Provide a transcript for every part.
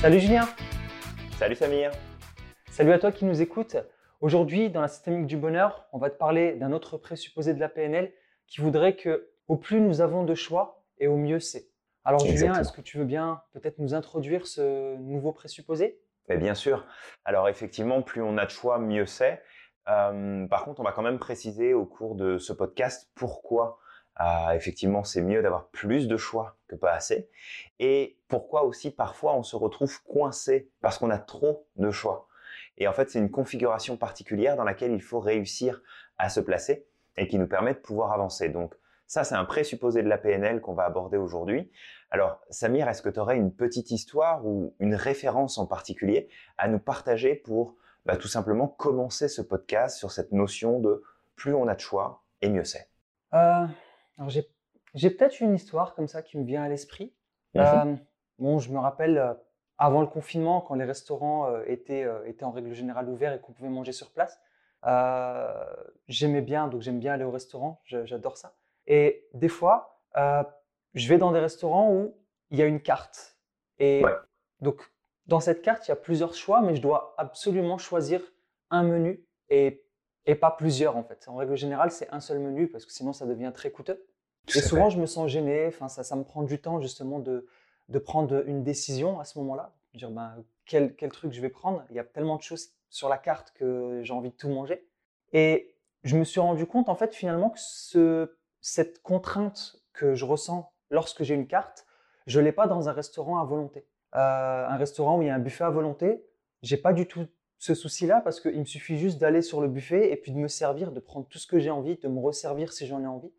Salut Julien Salut Samir Salut à toi qui nous écoutes. Aujourd'hui, dans la systémique du bonheur, on va te parler d'un autre présupposé de la PNL qui voudrait que au plus nous avons de choix et au mieux c'est. Alors Julien, est-ce que tu veux bien peut-être nous introduire ce nouveau présupposé? Mais Bien sûr. Alors effectivement, plus on a de choix, mieux c'est. Euh, par contre, on va quand même préciser au cours de ce podcast pourquoi euh, effectivement, c'est mieux d'avoir plus de choix que pas assez. Et pourquoi aussi parfois on se retrouve coincé parce qu'on a trop de choix. Et en fait, c'est une configuration particulière dans laquelle il faut réussir à se placer et qui nous permet de pouvoir avancer. Donc ça, c'est un présupposé de la PNL qu'on va aborder aujourd'hui. Alors, Samir, est-ce que tu aurais une petite histoire ou une référence en particulier à nous partager pour bah, tout simplement commencer ce podcast sur cette notion de plus on a de choix et mieux c'est euh, alors j'ai peut-être une histoire comme ça qui me vient à l'esprit. Euh, bon, je me rappelle euh, avant le confinement, quand les restaurants euh, étaient, étaient en règle générale ouverts et qu'on pouvait manger sur place, j'aimais bien, donc j'aime bien aller au restaurant, j'adore ça. Et des fois, je vais dans des restaurants où il y a une carte. Et donc, dans cette carte, il y a plusieurs choix, mais je dois absolument choisir un menu et, et pas plusieurs en fait. En règle générale, c'est un seul menu parce que sinon ça devient très coûteux et souvent, je me sens gêné. Enfin, ça, ça me prend du temps justement de, de prendre une décision à ce moment-là. Dire ben, quel, quel truc je vais prendre? Il y a tellement de choses sur la carte que j'ai envie de tout manger. Et je me suis rendu compte en fait finalement que ce, cette contrainte que je ressens lorsque j'ai une carte, je l'ai pas dans un restaurant à volonté. Euh, un restaurant où il y a un buffet à volonté, j'ai pas du tout ce souci-là parce qu'il me suffit juste d'aller sur le buffet et puis de me servir, de prendre tout ce que j'ai envie, de me resservir si j'en ai envie.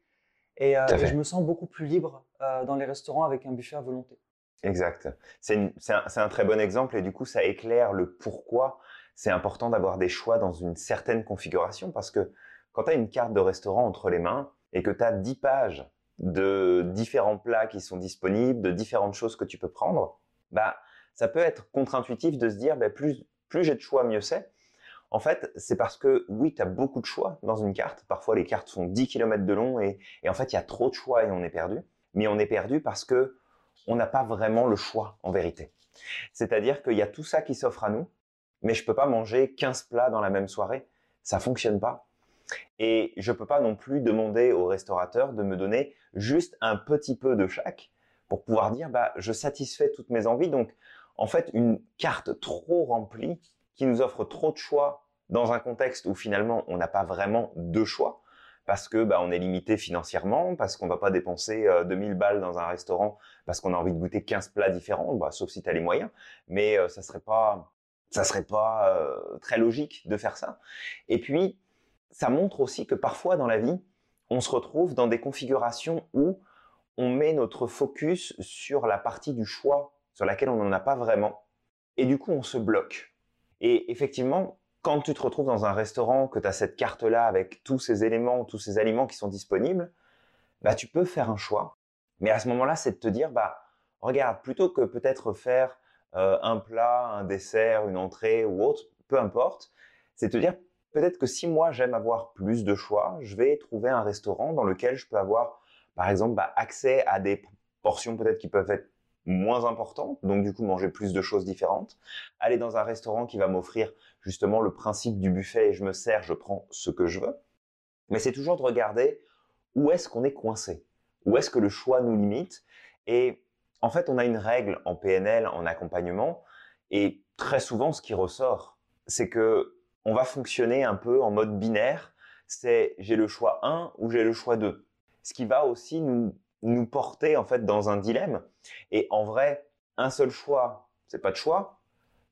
Et, euh, je me sens beaucoup plus libre euh, dans les restaurants avec un buffet à volonté. Exact. C'est un, un, très bon exemple et du coup, ça éclaire le pourquoi c'est important d'avoir des choix dans une certaine configuration parce que quand tu as une carte de restaurant entre les mains et que tu as 10 pages de différents plats qui sont disponibles, de différentes choses que tu peux prendre, bah, ça peut être contre-intuitif de se dire bah, plus, plus j'ai de choix, mieux c'est. En fait, c'est parce que oui, tu as beaucoup de choix dans une carte. Parfois, les cartes font 10 km de long et, en fait, il y a trop de choix et on est perdu. Mais on est perdu parce que on n'a pas vraiment le choix en vérité. C'est-à-dire qu'il y a tout ça qui s'offre à nous, mais je peux pas manger 15 plats dans la même soirée. Ça fonctionne pas. Et je peux pas non plus demander au restaurateur de me donner juste un petit peu de chaque pour pouvoir dire, bah, je satisfais toutes mes envies. Donc, en fait, une carte trop remplie qui nous offre trop de choix dans un contexte où finalement on n'a pas vraiment de choix parce que bah, on est limité financièrement, parce qu'on va pas dépenser 2000 euh, balles dans un restaurant parce qu'on a envie de goûter 15 plats différents, bah, sauf si tu as les moyens, mais euh, ça serait pas ça serait pas euh, très logique de faire ça. Et puis ça montre aussi que parfois dans la vie, on se retrouve dans des configurations où on met notre focus sur la partie du choix sur laquelle on n'en a pas vraiment. Et du coup on se bloque et effectivement, quand tu te retrouves dans un restaurant, que tu as cette carte-là avec tous ces éléments, tous ces aliments qui sont disponibles, bah, tu peux faire un choix. Mais à ce moment-là, c'est de te dire, bah, regarde, plutôt que peut-être faire euh, un plat, un dessert, une entrée ou autre, peu importe, c'est de te dire, peut-être que si moi j'aime avoir plus de choix, je vais trouver un restaurant dans lequel je peux avoir, par exemple, bah, accès à des portions peut-être qui peuvent être moins important, donc du coup manger plus de choses différentes, aller dans un restaurant qui va m'offrir justement le principe du buffet et je me sers, je prends ce que je veux. Mais c'est toujours de regarder où est-ce qu'on est coincé, où est-ce que le choix nous limite. Et en fait, on a une règle en PNL, en accompagnement, et très souvent ce qui ressort, c'est que on va fonctionner un peu en mode binaire, c'est j'ai le choix 1 ou j'ai le choix 2. Ce qui va aussi nous nous porter en fait dans un dilemme. Et en vrai, un seul choix, c'est pas de choix.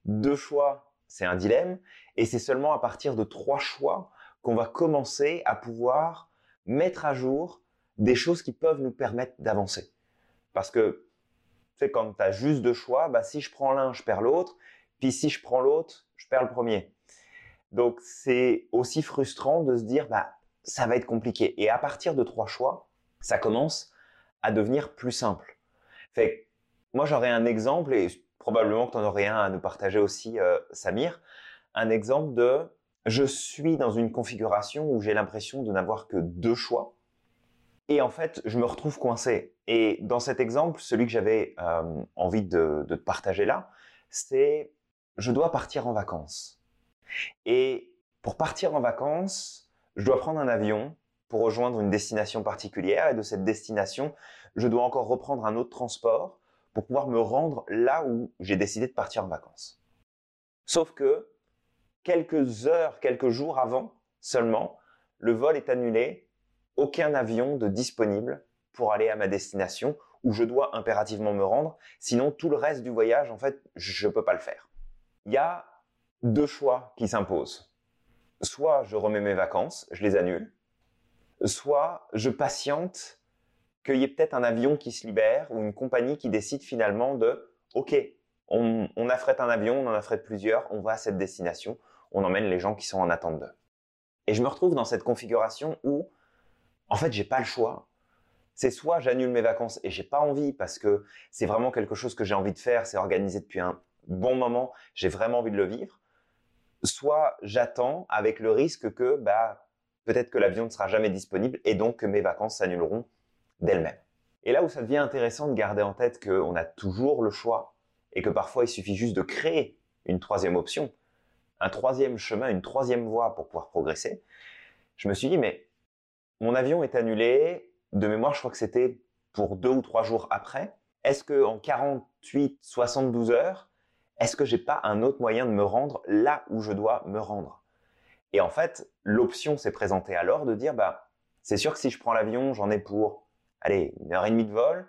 Deux choix, c'est un dilemme. Et c'est seulement à partir de trois choix qu'on va commencer à pouvoir mettre à jour des choses qui peuvent nous permettre d'avancer. Parce que, tu sais, quand tu as juste deux choix, bah, si je prends l'un, je perds l'autre. Puis si je prends l'autre, je perds le premier. Donc c'est aussi frustrant de se dire, bah, ça va être compliqué. Et à partir de trois choix, ça commence à devenir plus simple. Fait moi j'aurais un exemple et probablement que tu en aurais un à nous partager aussi, euh, Samir, un exemple de je suis dans une configuration où j'ai l'impression de n'avoir que deux choix et en fait je me retrouve coincé. Et dans cet exemple, celui que j'avais euh, envie de, de, te partager là, c'est je dois partir en vacances. Et pour partir en vacances, je dois prendre un avion pour rejoindre une destination particulière et de cette destination, je dois encore reprendre un autre transport pour pouvoir me rendre là où j'ai décidé de partir en vacances. Sauf que quelques heures, quelques jours avant seulement, le vol est annulé, aucun avion de disponible pour aller à ma destination où je dois impérativement me rendre, sinon tout le reste du voyage, en fait, je ne peux pas le faire. Il y a deux choix qui s'imposent. Soit je remets mes vacances, je les annule, soit je patiente qu'il y ait peut-être un avion qui se libère ou une compagnie qui décide finalement de OK, on, affrète un avion, on en affrète plusieurs, on va à cette destination, on emmène les gens qui sont en attente d'eux. Et je me retrouve dans cette configuration où, en fait, j'ai pas le choix. C'est soit j'annule mes vacances et j'ai pas envie parce que c'est vraiment quelque chose que j'ai envie de faire, c'est organisé depuis un bon moment, j'ai vraiment envie de le vivre. Soit j'attends avec le risque que, bah, peut-être que l'avion ne sera jamais disponible et donc que mes vacances s'annuleront d'elles-mêmes. Et là où ça devient intéressant de garder en tête qu'on a toujours le choix et que parfois il suffit juste de créer une troisième option, un troisième chemin, une troisième voie pour pouvoir progresser, je me suis dit, mais mon avion est annulé, de mémoire, je crois que c'était pour deux ou trois jours après. Est-ce que en 48, 72 heures, est-ce que j'ai pas un autre moyen de me rendre là où je dois me rendre? Et en fait, l'option s'est présentée alors de dire, bah, c'est sûr que si je prends l'avion, j'en ai pour, allez, une heure et demie de vol.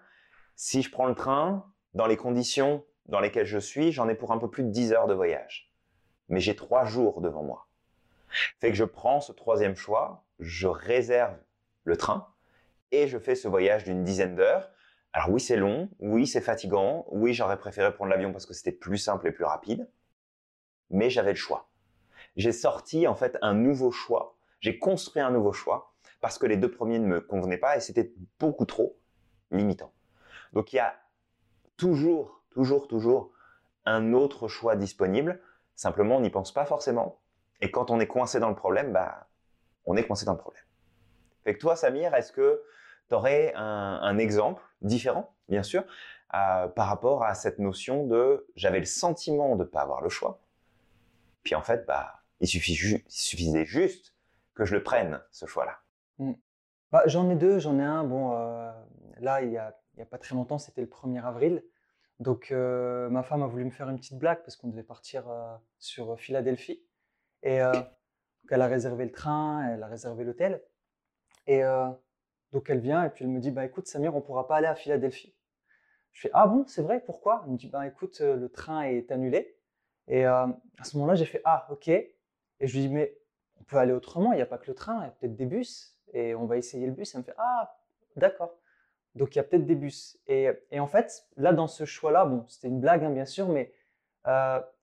Si je prends le train, dans les conditions dans lesquelles je suis, j'en ai pour un peu plus de 10 heures de voyage. Mais j'ai trois jours devant moi. Fait que je prends ce troisième choix, je réserve le train et je fais ce voyage d'une dizaine d'heures. Alors oui, c'est long, oui, c'est fatigant, oui, j'aurais préféré prendre l'avion parce que c'était plus simple et plus rapide, mais j'avais le choix. J'ai sorti en fait un nouveau choix, j'ai construit un nouveau choix parce que les deux premiers ne me convenaient pas et c'était beaucoup trop limitant. Donc il y a toujours, toujours, toujours un autre choix disponible. Simplement, on n'y pense pas forcément. Et quand on est coincé dans le problème, bah, on est coincé dans le problème. Fait que toi, Samir, est-ce que tu aurais un, exemple différent, bien sûr, par rapport à cette notion de j'avais le sentiment de ne pas avoir le choix. Puis en fait, bah, il, suffisait juste que je le prenne, ce choix-là. Hmm. Bah, j'en ai deux, j'en ai un. Bon, euh, là, il n'y a, pas très longtemps, c'était le 1er avril. Donc, euh, ma femme a voulu me faire une petite blague parce qu'on devait partir sur Philadelphie. Et elle a réservé le train, elle a réservé l'hôtel. Et donc elle vient et puis elle me dit bah écoute Samir, on pourra pas aller à Philadelphie. Je fais ah bon, c'est vrai, pourquoi? Elle me dit bah écoute, le train est annulé. Et à ce moment-là, j'ai fait ah ok. Et je lui dis mais on peut aller autrement, il n'y a pas que le train, il y a peut-être des bus et on va essayer le bus. Elle me fait ah d'accord. Donc il y a peut-être des bus. Et, et, en fait, là dans ce choix-là, bon, c'était une blague hein, bien sûr, mais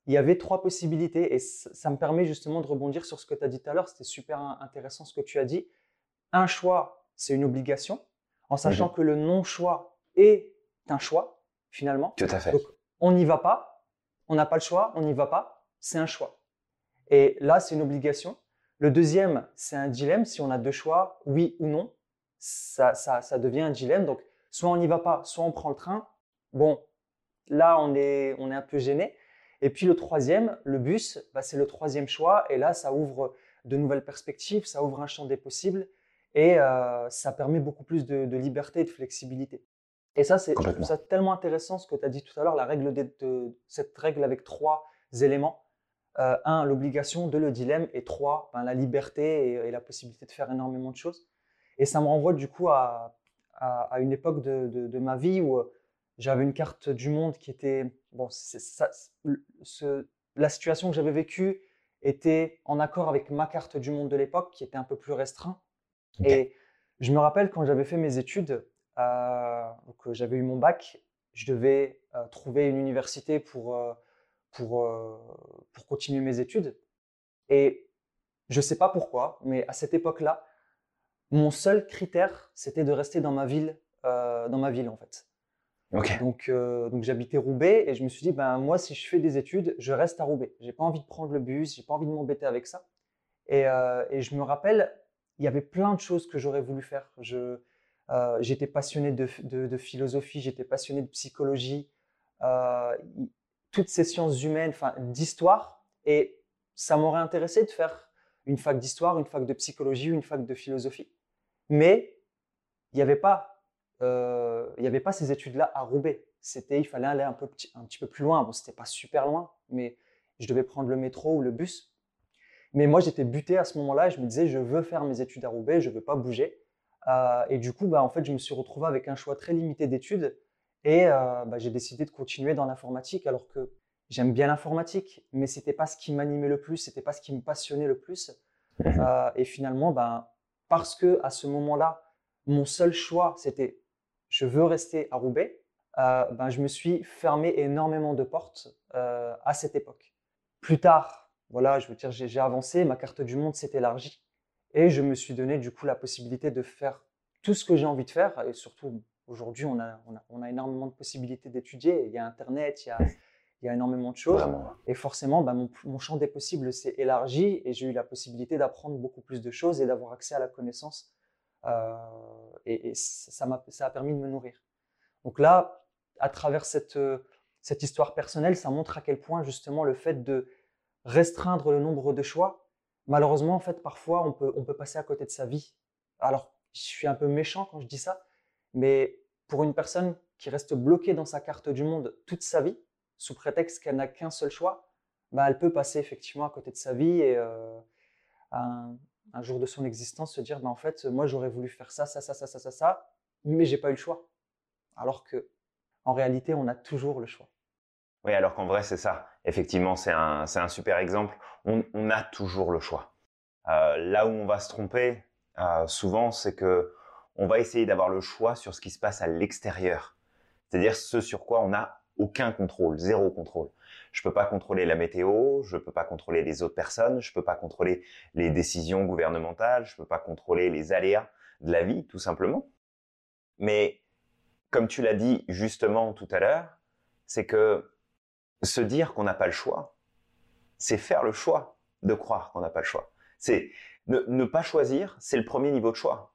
il y avait trois possibilités et ça, me permet justement de rebondir sur ce que tu as dit tout à l'heure. C'était super intéressant ce que tu as dit. Un choix, c'est une obligation, en sachant que le non-choix est un choix, finalement. Tout à fait. Donc, on n'y va pas, on n'a pas le choix, on n'y va pas, c'est un choix. Et là, c'est une obligation. Le deuxième, c'est un dilemme. Si on a deux choix, oui ou non, ça, ça, ça devient un dilemme. Donc, soit on n'y va pas, soit on prend le train. Bon, là, on est, on est un peu gêné. Et puis le troisième, le bus, bah, c'est le troisième choix. Et là, ça ouvre de nouvelles perspectives, ça ouvre un champ des possibles et euh, ça permet beaucoup plus de, liberté et de flexibilité. Et ça, c'est, je trouve ça tellement intéressant ce que tu as dit tout à l'heure, la règle de, cette règle avec trois éléments. Euh, un, l'obligation, deux, le dilemme, et trois, ben, la liberté et, la possibilité de faire énormément de choses. Et ça me renvoie du coup à, à, une époque de, de, ma vie où j'avais une carte du monde qui était bon, ça, la situation que j'avais vécue était en accord avec ma carte du monde de l'époque, qui était un peu plus restreint. Et je me rappelle quand j'avais fait mes études, euh, que j'avais eu mon bac, je devais euh, trouver une université pour, euh, pour, euh, pour continuer mes études. Et je ne sais pas pourquoi, mais à cette époque-là, mon seul critère, c'était de rester dans ma ville, dans ma ville en fait. Donc, euh, donc j'habitais Roubaix et je me suis dit, ben moi, si je fais des études, je reste à Roubaix. J'ai pas envie de prendre le bus, j'ai pas envie de m'embêter avec ça. Et, euh, et, je me rappelle, il y avait plein de choses que j'aurais voulu faire. Je, euh, j'étais passionné de, de, de philosophie, j'étais passionné de psychologie. Toutes ces sciences humaines, enfin d'histoire, et ça m'aurait intéressé de faire une fac d'histoire, une fac de psychologie, une fac de philosophie. Mais il n'y avait pas, euh, y avait pas ces études-là à Roubaix. C'était, il fallait aller un, peu, petit peu plus loin. Bon, c'était pas super loin, mais je devais prendre le métro ou le bus. Mais moi, j'étais buté à ce moment-là je me disais, je veux faire mes études à Roubaix, je veux pas bouger. Euh, et du coup, bah, en fait, je me suis retrouvé avec un choix très limité d'études et euh, bah, j'ai décidé de continuer dans l'informatique alors que j'aime bien l'informatique, mais c'était pas ce qui m'animait le plus, c'était pas ce qui me passionnait le plus. Mhm. Euh, et finalement, ben, parce que à ce moment-là, mon seul choix, c'était je veux rester à Roubaix, euh, ben, je me suis fermé énormément de portes euh, à cette époque. Plus tard, voilà, je veux dire, j'ai avancé, ma carte du monde s'est élargie et je me suis donné du coup la possibilité de faire tout ce que j'ai envie de faire et surtout aujourd'hui on a, on a, on a énormément de possibilités d'étudier. Il y a Internet, il y a, il y a énormément de choses. Et forcément, bah, mon, champ des possibles s'est élargi et j'ai eu la possibilité d'apprendre beaucoup plus de choses et d'avoir accès à la connaissance. Euh, et, ça, a, ça a permis de me nourrir. Donc là, à travers cette, cette histoire personnelle, ça montre à quel point justement le fait de restreindre le nombre de choix, malheureusement, en fait, parfois, on peut, on peut passer à côté de sa vie. Alors, je suis un peu méchant quand je dis ça, mais pour une personne qui reste bloquée dans sa carte du monde toute sa vie, sous prétexte qu'elle n'a qu'un seul choix, bah, elle peut passer effectivement à côté de sa vie et euh, un, jour de son existence se dire bah, en fait, moi j'aurais voulu faire ça, ça, ça, ça, ça, ça, ça, mais j'ai pas eu le choix. Alors que en réalité, on a toujours le choix. Oui, alors qu'en vrai, c'est ça. Effectivement, c'est un, un, super exemple. On, a toujours le choix. Euh, là où on va se tromper, euh, souvent, c'est que on va essayer d'avoir le choix sur ce qui se passe à l'extérieur. C'est-à-dire ce sur quoi on a aucun contrôle, zéro contrôle. Je peux pas contrôler la météo, je peux pas contrôler les autres personnes, je peux pas contrôler les décisions gouvernementales, je peux pas contrôler les aléas de la vie, tout simplement. Mais comme tu l'as dit justement tout à l'heure, c'est que se dire qu'on n'a pas le choix, c'est faire le choix de croire qu'on n'a pas le choix. C'est ne pas choisir, c'est le premier niveau de choix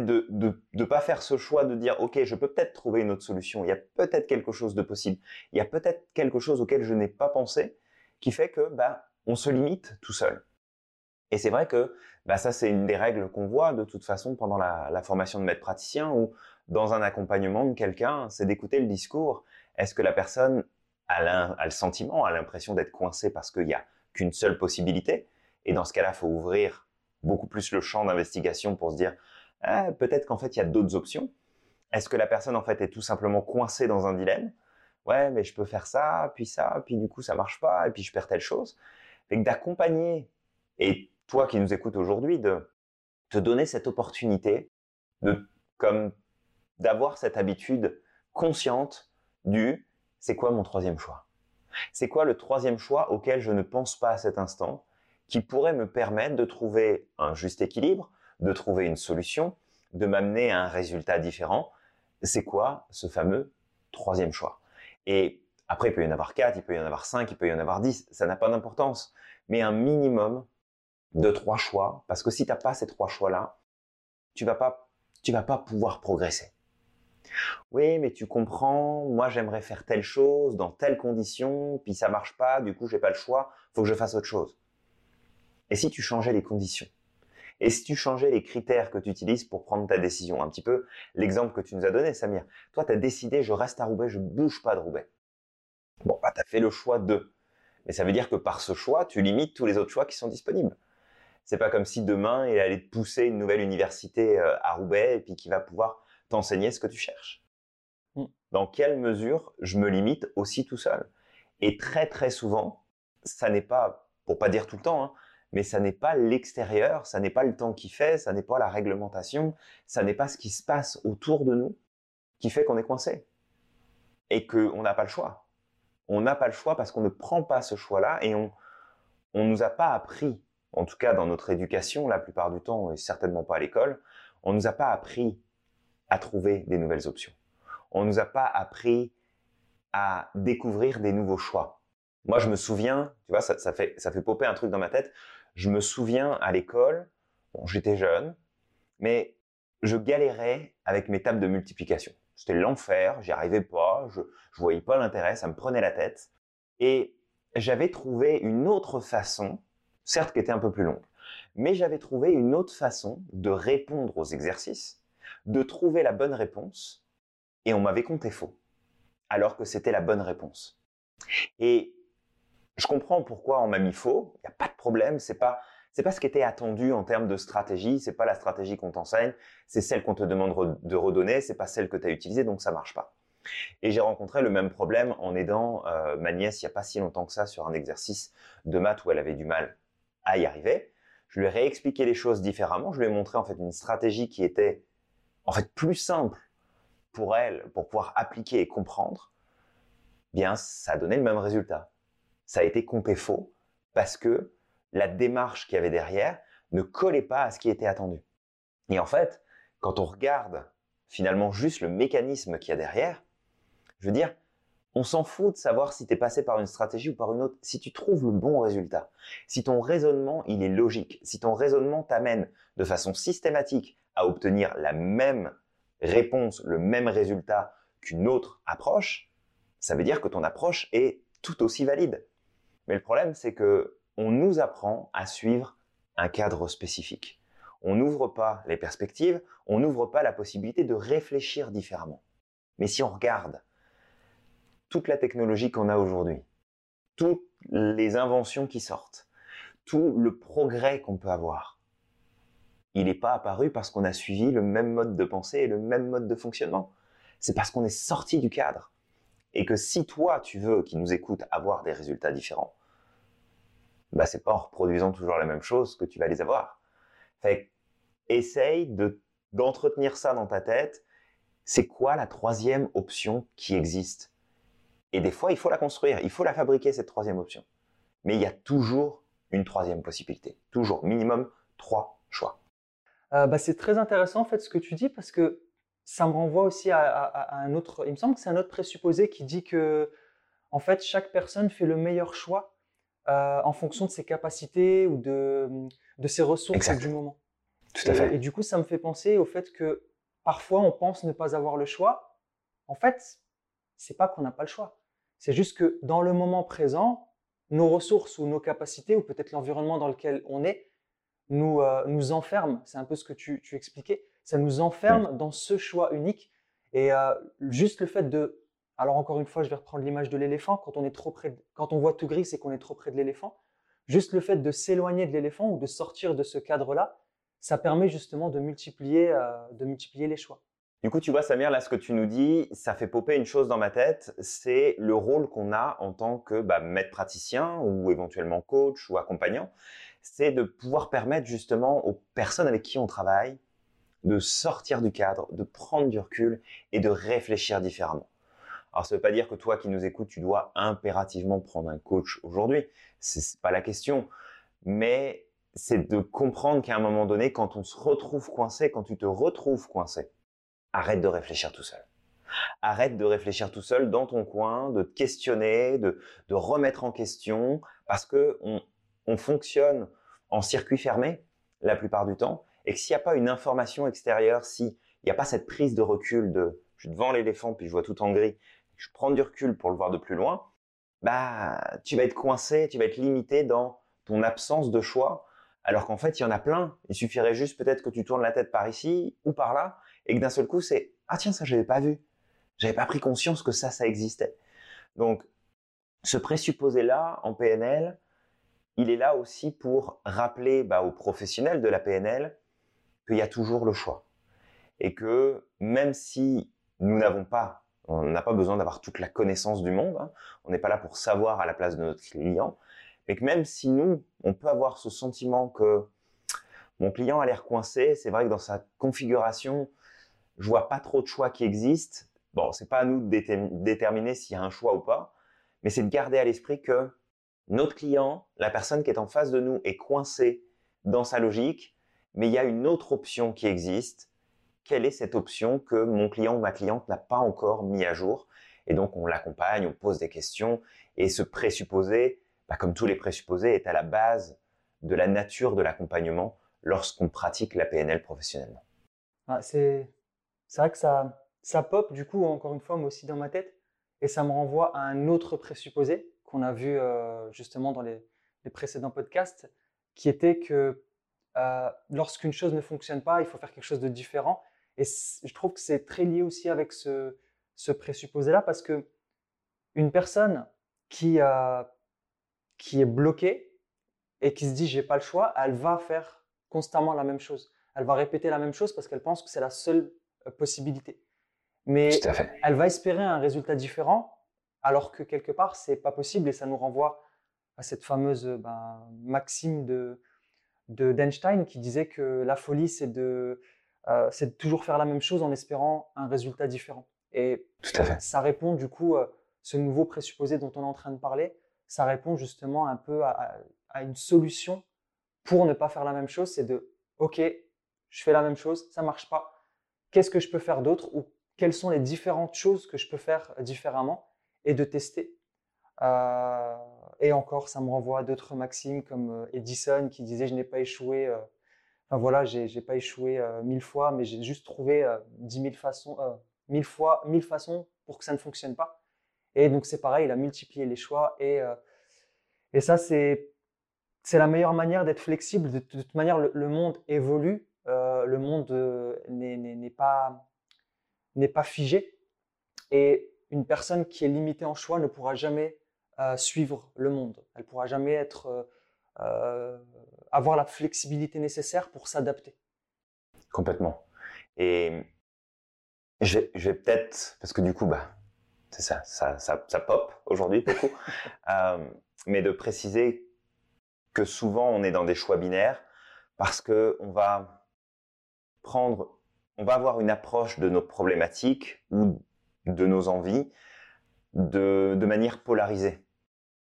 de ne pas faire ce choix de dire ok je peux peut-être trouver une autre solution. Il y a peut-être quelque chose de possible. Il y a peut-être quelque chose auquel je n'ai pas pensé qui fait que bah on se limite tout seul. Et c'est vrai que bah ça c'est une des règles qu'on voit de toute façon pendant la, formation de maître praticien ou dans un accompagnement de quelqu'un c'est d'écouter le discours. Est-ce que la personne a, a le sentiment a l'impression d'être coincée parce qu'il n'y a qu'une seule possibilité? Et dans ce cas-là faut ouvrir beaucoup plus le champ d'investigation pour se dire ah, peut-être qu'en fait il y a d'autres options. Est-ce que la personne en fait est tout simplement coincée dans un dilemme? Ouais, mais je peux faire ça, puis ça, puis du coup ça marche pas, et puis je perds telle chose. Fait d'accompagner et toi qui nous écoutes aujourd'hui de te donner cette opportunité de comme d'avoir cette habitude consciente du c'est quoi mon troisième choix? C'est quoi le troisième choix auquel je ne pense pas à cet instant qui pourrait me permettre de trouver un juste équilibre, de trouver une solution, de m'amener à un résultat différent. C'est quoi ce fameux troisième choix? Et après, il peut y en avoir quatre, il peut y en avoir cinq, il peut y en avoir dix, ça n'a pas d'importance. Mais un minimum de trois choix, parce que si tu n'as pas ces trois choix-là, tu vas pas, vas pas pouvoir progresser. Oui, mais tu comprends, moi j'aimerais faire telle chose dans telle condition, puis ça marche pas, du coup j'ai pas le choix, faut que je fasse autre chose. Et si tu changeais les conditions et si tu changeais les critères que tu utilises pour prendre ta décision Un petit peu l'exemple que tu nous as donné, Samir. Toi, tu as décidé, je reste à Roubaix, je bouge pas de Roubaix. Bon, bah, tu as fait le choix de. Mais ça veut dire que par ce choix, tu limites tous les autres choix qui sont disponibles. C'est pas comme si demain, il allait te pousser une nouvelle université euh, à Roubaix et puis qui va pouvoir t'enseigner ce que tu cherches. Mm. Dans quelle mesure je me limite aussi tout seul? Et très très souvent, ça n'est pas, pour pas dire tout le temps, hein, mais ça n'est pas l'extérieur, ça n'est pas le temps qui fait, ça n'est pas la réglementation, ça n'est pas ce qui se passe autour de nous qui fait qu'on est coincé et qu'on n'a pas le choix. On n'a pas le choix parce qu'on ne prend pas ce choix-là et on on nous a pas appris, en tout cas dans notre éducation la plupart du temps et certainement pas à l'école, on nous a pas appris à trouver des nouvelles options. On nous a pas appris à découvrir des nouveaux choix. Moi, je me souviens, tu vois, ça, ça, fait, ça fait popper un truc dans ma tête. Je me souviens à l'école, bon, j'étais jeune, mais je galérais avec mes tables de multiplication. C'était l'enfer, j'y arrivais pas, je, je voyais pas l'intérêt, ça me prenait la tête. Et j'avais trouvé une autre façon, certes qui était un peu plus longue, mais j'avais trouvé une autre façon de répondre aux exercices, de trouver la bonne réponse, et on m'avait compté faux, alors que c'était la bonne réponse. Et je comprends pourquoi on m'a mis faux, il n'y a pas de problème, c'est pas c'est pas ce qui était attendu en termes de stratégie, c'est pas la stratégie qu'on t'enseigne, c'est celle qu'on te demande de redonner, c'est pas celle que tu as utilisée, donc ça marche pas. Et j'ai rencontré le même problème en aidant euh, ma nièce il n'y a pas si longtemps que ça sur un exercice de maths où elle avait du mal à y arriver. Je lui ai réexpliqué les choses différemment. Je lui ai montré en fait une stratégie qui était en fait plus simple pour elle, pour pouvoir appliquer et comprendre. Bien, ça a donné le même résultat. Ça a été compé faux parce que la démarche qu'il y avait derrière ne collait pas à ce qui était attendu. Et en fait, quand on regarde finalement juste le mécanisme qu'il y a derrière, je veux dire, on s'en fout de savoir si tu es passé par une stratégie ou par une autre. Si tu trouves le bon résultat, si ton raisonnement il est logique, si ton raisonnement t'amène de façon systématique à obtenir la même réponse, le même résultat qu'une autre approche, ça veut dire que ton approche est tout aussi valide. Mais le problème, c'est que on nous apprend à suivre un cadre spécifique. On n'ouvre pas les perspectives, on n'ouvre pas la possibilité de réfléchir différemment. Mais si on regarde toute la technologie qu'on a aujourd'hui, toutes les inventions qui sortent, tout le progrès qu'on peut avoir, il n'est pas apparu parce qu'on a suivi le même mode de pensée et le même mode de fonctionnement. C'est parce qu'on est sorti du cadre. Et que si toi, tu veux, qui nous écoute, avoir des résultats différents, bah, c'est pas en reproduisant toujours la même chose que tu vas les avoir. Fait essaye de, d'entretenir ça dans ta tête. C'est quoi la troisième option qui existe? Et des fois, il faut la construire, il faut la fabriquer, cette troisième option. Mais il y a toujours une troisième possibilité. Toujours, minimum trois choix. Euh, bah, c'est très intéressant en fait ce que tu dis parce que ça me renvoie aussi à, un autre. Il me semble que c'est un autre présupposé qui dit que en fait chaque personne fait le meilleur choix euh, en fonction de ses capacités ou de, de ses ressources du moment. Tout à fait. Et du coup, ça me fait penser au fait que parfois on pense ne pas avoir le choix. En fait, c'est pas qu'on n'a pas le choix. C'est juste que dans le moment présent, nos ressources ou nos capacités, ou peut-être l'environnement dans lequel on est, nous, euh, nous enferme. C'est un peu ce que tu, tu expliquais. Ça nous enferme dans ce choix unique. Et euh, juste le fait de. Alors, encore une fois, je vais reprendre l'image de l'éléphant. Quand on est trop près, quand on voit tout gris, c'est qu'on est trop près de l'éléphant. Juste le fait de s'éloigner de l'éléphant ou de sortir de ce cadre-là, ça permet justement de multiplier, euh, de multiplier les choix. Du coup, tu vois, Samir, là, ce que tu nous dis, ça fait popper une chose dans ma tête, c'est le rôle qu'on a en tant que bah, maître praticien ou éventuellement coach ou accompagnant, c'est de pouvoir permettre justement aux personnes avec qui on travaille de sortir du cadre, de prendre du recul et de réfléchir différemment. Alors, ça ne veut pas dire que toi qui nous écoutes, tu dois impérativement prendre un coach aujourd'hui. C'est pas la question. Mais c'est de comprendre qu'à un moment donné, quand on se retrouve coincé, quand tu te retrouves coincé, arrête de réfléchir tout seul. Arrête de réfléchir tout seul dans ton coin, de te questionner, de, remettre en question, parce que on, fonctionne en circuit fermé la plupart du temps, et que s'il n'y a pas une information extérieure, s'il n'y a pas cette prise de recul de je suis devant l'éléphant puis je vois tout en gris, je prends du recul pour le voir de plus loin, bah tu vas être coincé, tu vas être limité dans ton absence de choix, alors qu'en fait il y en a plein. Il suffirait juste peut-être que tu tournes la tête par ici ou par là et que d'un seul coup c'est ah tiens ça j'avais pas vu, j'avais pas pris conscience que ça ça existait. Donc ce présupposé là en PNL, il est là aussi pour rappeler bah, aux professionnels de la PNL qu'il y a toujours le choix et que même si nous n'avons pas, on n'a pas besoin d'avoir toute la connaissance du monde, hein, on n'est pas là pour savoir à la place de notre client, mais que même si nous, on peut avoir ce sentiment que mon client a l'air coincé, c'est vrai que dans sa configuration, je vois pas trop de choix qui existent. Bon, c'est pas à nous de déterminer s'il y a un choix ou pas, mais c'est de garder à l'esprit que notre client, la personne qui est en face de nous, est coincée dans sa logique, mais il y a une autre option qui existe. Quelle est cette option que mon client ou ma cliente n'a pas encore mis à jour? Et donc on l'accompagne, on pose des questions, et ce présupposé, bah, comme tous les présupposés, est à la base de la nature de l'accompagnement lorsqu'on pratique la PNL professionnellement. Ah, c'est vrai que ça, ça pop, du coup, encore une fois, moi aussi dans ma tête, et ça me renvoie à un autre présupposé qu'on a vu euh, justement dans les, précédents podcasts, qui était que euh, lorsqu'une chose ne fonctionne pas, il faut faire quelque chose de différent. Et je trouve que c'est très lié aussi avec ce, ce présupposé-là, parce que une personne qui, qui est bloquée et qui se dit j'ai pas le choix, elle va faire constamment la même chose. Elle va répéter la même chose parce qu'elle pense que c'est la seule euh, possibilité. Mais elle va espérer un résultat différent, alors que quelque part, c'est pas possible et ça nous renvoie à cette fameuse ben, maxime de d'Einstein qui disait que la folie, c'est de, euh, de toujours faire la même chose en espérant un résultat différent. Et ça répond du coup, euh, ce nouveau présupposé dont on est en train de parler, ça répond justement un peu à, à une solution pour ne pas faire la même chose, c'est de, OK, je fais la même chose, ça marche pas. Qu'est-ce que je peux faire d'autre ou quelles sont les différentes choses que je peux faire différemment et de tester. Euh, et encore, ça me renvoie à d'autres maximes comme euh, Edison qui disait je n'ai pas échoué. Euh, enfin voilà, j'ai pas échoué mille fois, mais j'ai juste trouvé dix mille façons, mille fois, mille façons pour que ça ne fonctionne pas. Et donc c'est pareil, il a multiplié les choix et et ça c'est c'est la meilleure manière d'être flexible. De, toute manière, le, monde évolue, euh, le monde euh, n'est pas, pas figé. Et une personne qui est limitée en choix ne pourra jamais euh, suivre le monde. Elle pourra jamais être, avoir la flexibilité nécessaire pour s'adapter. Complètement. Et je vais, peut-être, parce que du coup, bah, c'est ça, ça, ça, ça, pop aujourd'hui beaucoup, mais de préciser que souvent on est dans des choix binaires parce que on va prendre, on va avoir une approche de nos problématiques ou de nos envies de, de manière polarisée.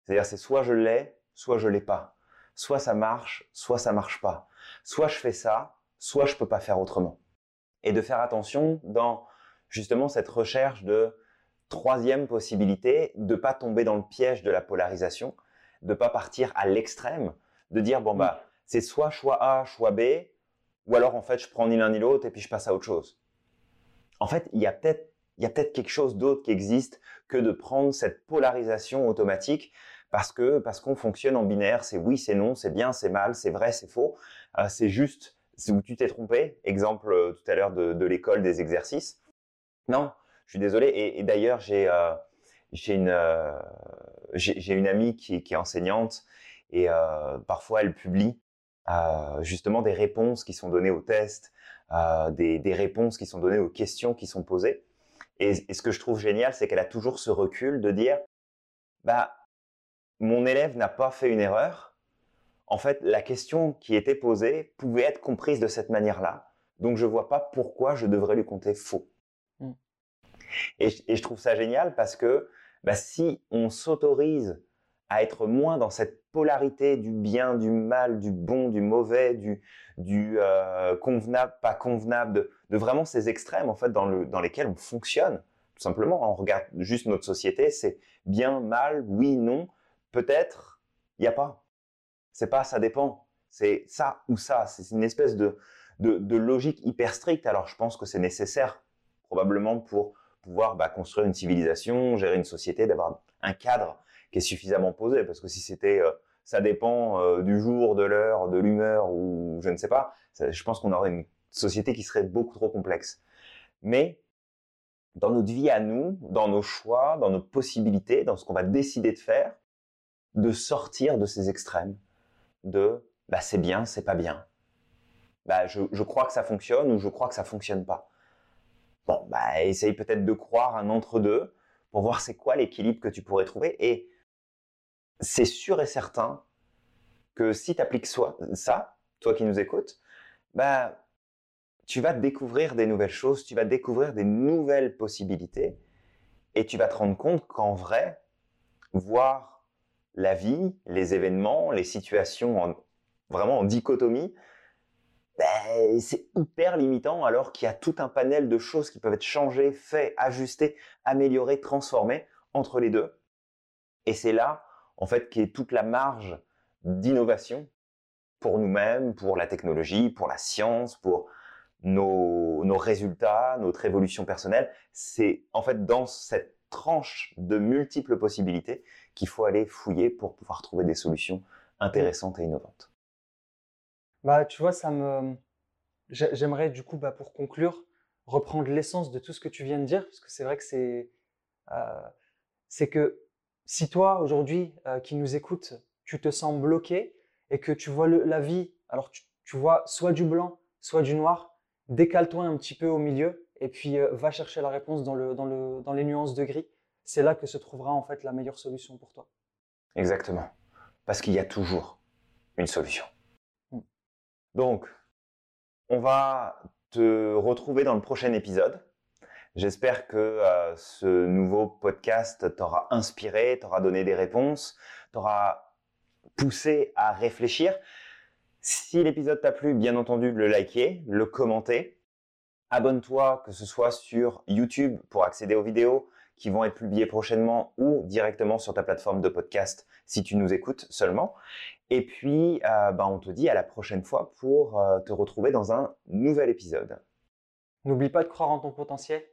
C'est-à-dire c'est soit je l'ai, soit je l'ai pas. Soit ça marche, soit ça marche pas. Soit je fais ça, soit je peux pas faire autrement. Et de faire attention dans justement cette recherche de troisième possibilité, de pas tomber dans le piège de la polarisation, de pas partir à l'extrême, de dire bon bah c'est soit choix A, choix B, ou alors en fait je prends ni l'un ni l'autre et puis je passe à autre chose. En fait, il y a peut-être il y a peut-être quelque chose d'autre qui existe que de prendre cette polarisation automatique parce que parce qu'on fonctionne en binaire, c'est oui, c'est non, c'est bien, c'est mal, c'est vrai, c'est faux, euh, c'est juste c'est où tu t'es trompé. Exemple euh, tout à l'heure de, l'école des exercices. Non, je suis désolé. Et, d'ailleurs j'ai euh, une j'ai une amie qui, est enseignante et euh, parfois elle publie euh, justement des réponses qui sont données aux tests, euh, des, des, réponses qui sont données aux questions qui sont posées. Et, ce que je trouve génial, c'est qu'elle a toujours ce recul de dire, bah, mon élève n'a pas fait une erreur. En fait, la question qui était posée pouvait être comprise de cette manière-là. Donc, je vois pas pourquoi je devrais lui compter faux. Mmh. Et, et, je trouve ça génial parce que bah, si on s'autorise à être moins dans cette polarité du bien, du mal, du bon, du mauvais, du, du euh, convenable, pas convenable, de, de, vraiment ces extrêmes en fait dans, le, dans lesquels on fonctionne. Tout simplement, on regarde juste notre société, c'est bien, mal, oui, non, peut-être, il n'y a pas. C'est pas, ça dépend. C'est ça ou ça. C'est une espèce de, de, logique hyper stricte. Alors, je pense que c'est nécessaire, probablement, pour pouvoir bah, construire une civilisation, gérer une société, d'avoir un cadre qui est suffisamment posé. Parce que si c'était euh, ça dépend euh, du jour, de l'heure, de l'humeur ou je ne sais pas, je pense qu'on aurait une société qui serait beaucoup trop complexe. Mais dans notre vie à nous, dans nos choix, dans nos possibilités, dans ce qu'on va décider de faire, de sortir de ces extrêmes, de bah c'est bien, c'est pas bien. Bah je, je crois que ça fonctionne ou je crois que ça fonctionne pas. Bon, bah essaye peut-être de croire un entre deux pour voir c'est quoi l'équilibre que tu pourrais trouver et c'est sûr et certain que si tu appliques ça, toi qui nous écoutes, bah, tu vas découvrir des nouvelles choses, tu vas découvrir des nouvelles possibilités et tu vas te rendre compte qu'en vrai, voir la vie, les événements, les situations vraiment en dichotomie, ben, c'est hyper limitant alors qu'il y a tout un panel de choses qui peuvent être changées, faites, ajustées, améliorées, transformées entre les deux. Et c'est là en fait, qui est toute la marge d'innovation pour nous-mêmes, pour la technologie, pour la science, pour nos, nos résultats, notre évolution personnelle. C'est en fait dans cette tranche de multiples possibilités qu'il faut aller fouiller pour pouvoir trouver des solutions intéressantes et innovantes. Bah, tu vois, ça me. J'aimerais du coup, bah, pour conclure, reprendre l'essence de tout ce que tu viens de dire, parce que c'est vrai que c'est. Euh, c'est que si toi, aujourd'hui, euh, qui nous écoutes, tu te sens bloqué et que tu vois la vie, alors tu, vois soit du blanc, soit du noir, décale-toi un petit peu au milieu et puis euh, va chercher la réponse dans, le, dans, le, dans les nuances de gris. C'est là que se trouvera en fait la meilleure solution pour toi. Exactement. Parce qu'il y a toujours une solution. Mm. Donc, on va te retrouver dans le prochain épisode. J'espère que euh, ce nouveau podcast t'aura inspiré, t'aura donné des réponses, t'aura poussé à réfléchir. Si l'épisode t'a plu, bien entendu, le liker, le commenter. Abonne-toi, que ce soit sur YouTube pour accéder aux vidéos qui vont être publiées prochainement ou directement sur ta plateforme de podcast si tu nous écoutes seulement. Et puis, euh, bah, on te dit à la prochaine fois pour euh, te retrouver dans un nouvel épisode. N'oublie pas de croire en ton potentiel.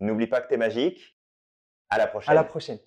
N'oublie pas que tu es magique. À la prochaine. À la prochaine.